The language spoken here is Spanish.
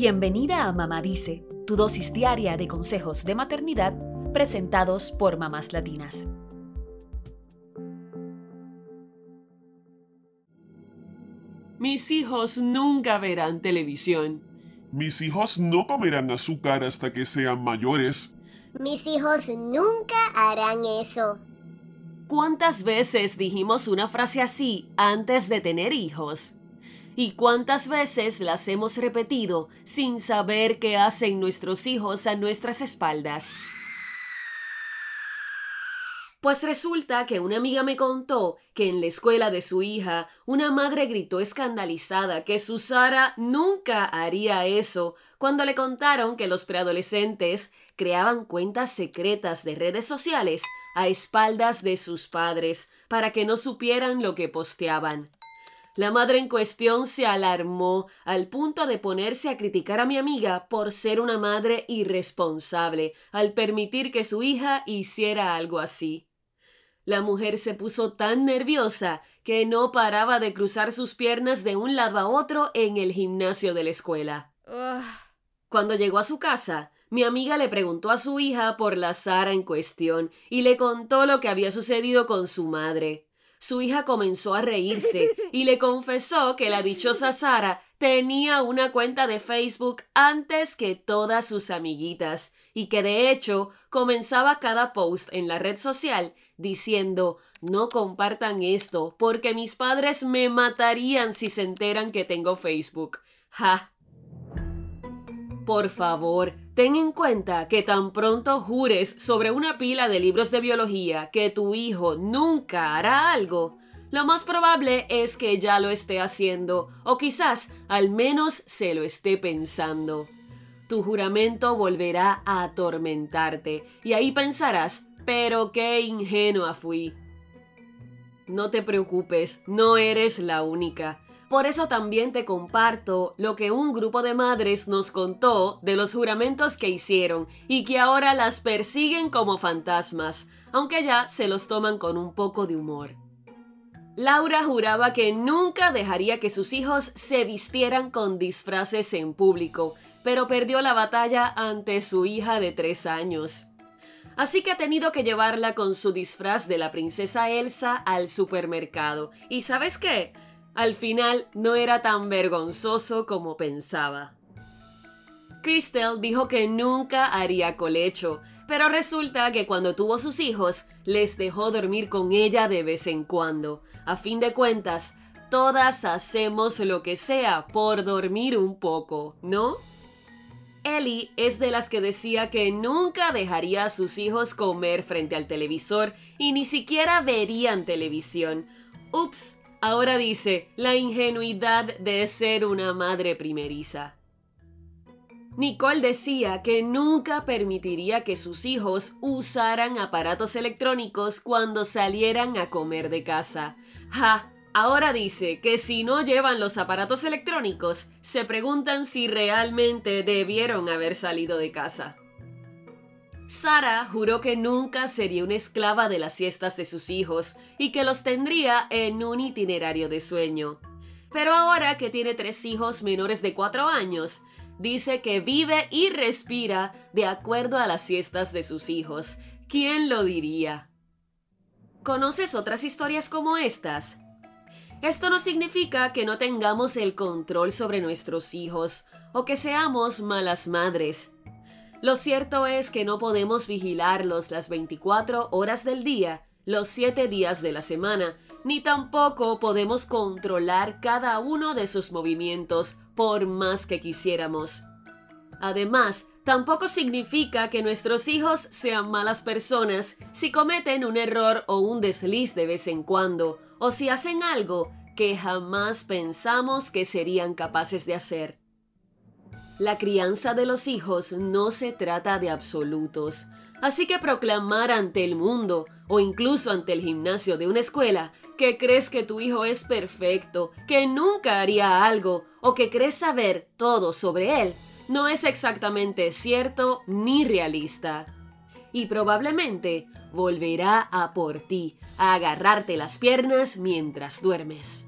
Bienvenida a Mamá Dice, tu dosis diaria de consejos de maternidad presentados por mamás latinas. Mis hijos nunca verán televisión. Mis hijos no comerán azúcar hasta que sean mayores. Mis hijos nunca harán eso. ¿Cuántas veces dijimos una frase así antes de tener hijos? ¿Y cuántas veces las hemos repetido sin saber qué hacen nuestros hijos a nuestras espaldas? Pues resulta que una amiga me contó que en la escuela de su hija una madre gritó escandalizada que su Sara nunca haría eso cuando le contaron que los preadolescentes creaban cuentas secretas de redes sociales a espaldas de sus padres para que no supieran lo que posteaban. La madre en cuestión se alarmó al punto de ponerse a criticar a mi amiga por ser una madre irresponsable al permitir que su hija hiciera algo así. La mujer se puso tan nerviosa que no paraba de cruzar sus piernas de un lado a otro en el gimnasio de la escuela. Cuando llegó a su casa, mi amiga le preguntó a su hija por la Sara en cuestión y le contó lo que había sucedido con su madre. Su hija comenzó a reírse y le confesó que la dichosa Sara tenía una cuenta de Facebook antes que todas sus amiguitas y que de hecho comenzaba cada post en la red social diciendo no compartan esto porque mis padres me matarían si se enteran que tengo Facebook. Ja. Por favor, ten en cuenta que tan pronto jures sobre una pila de libros de biología que tu hijo nunca hará algo, lo más probable es que ya lo esté haciendo o quizás al menos se lo esté pensando tu juramento volverá a atormentarte y ahí pensarás, pero qué ingenua fui. No te preocupes, no eres la única. Por eso también te comparto lo que un grupo de madres nos contó de los juramentos que hicieron y que ahora las persiguen como fantasmas, aunque ya se los toman con un poco de humor. Laura juraba que nunca dejaría que sus hijos se vistieran con disfraces en público pero perdió la batalla ante su hija de tres años. Así que ha tenido que llevarla con su disfraz de la princesa Elsa al supermercado. ¿Y sabes qué? Al final no era tan vergonzoso como pensaba. Crystal dijo que nunca haría colecho, pero resulta que cuando tuvo sus hijos les dejó dormir con ella de vez en cuando. A fin de cuentas, todas hacemos lo que sea por dormir un poco, ¿no? Ellie es de las que decía que nunca dejaría a sus hijos comer frente al televisor y ni siquiera verían televisión. Ups, ahora dice la ingenuidad de ser una madre primeriza. Nicole decía que nunca permitiría que sus hijos usaran aparatos electrónicos cuando salieran a comer de casa. Ja, Ahora dice que si no llevan los aparatos electrónicos, se preguntan si realmente debieron haber salido de casa. Sara juró que nunca sería una esclava de las siestas de sus hijos y que los tendría en un itinerario de sueño. Pero ahora que tiene tres hijos menores de cuatro años, dice que vive y respira de acuerdo a las siestas de sus hijos. ¿Quién lo diría? ¿Conoces otras historias como estas? Esto no significa que no tengamos el control sobre nuestros hijos o que seamos malas madres. Lo cierto es que no podemos vigilarlos las 24 horas del día, los 7 días de la semana, ni tampoco podemos controlar cada uno de sus movimientos por más que quisiéramos. Además, tampoco significa que nuestros hijos sean malas personas si cometen un error o un desliz de vez en cuando, o si hacen algo que jamás pensamos que serían capaces de hacer. La crianza de los hijos no se trata de absolutos, así que proclamar ante el mundo o incluso ante el gimnasio de una escuela que crees que tu hijo es perfecto, que nunca haría algo o que crees saber todo sobre él, no es exactamente cierto ni realista. Y probablemente volverá a por ti, a agarrarte las piernas mientras duermes.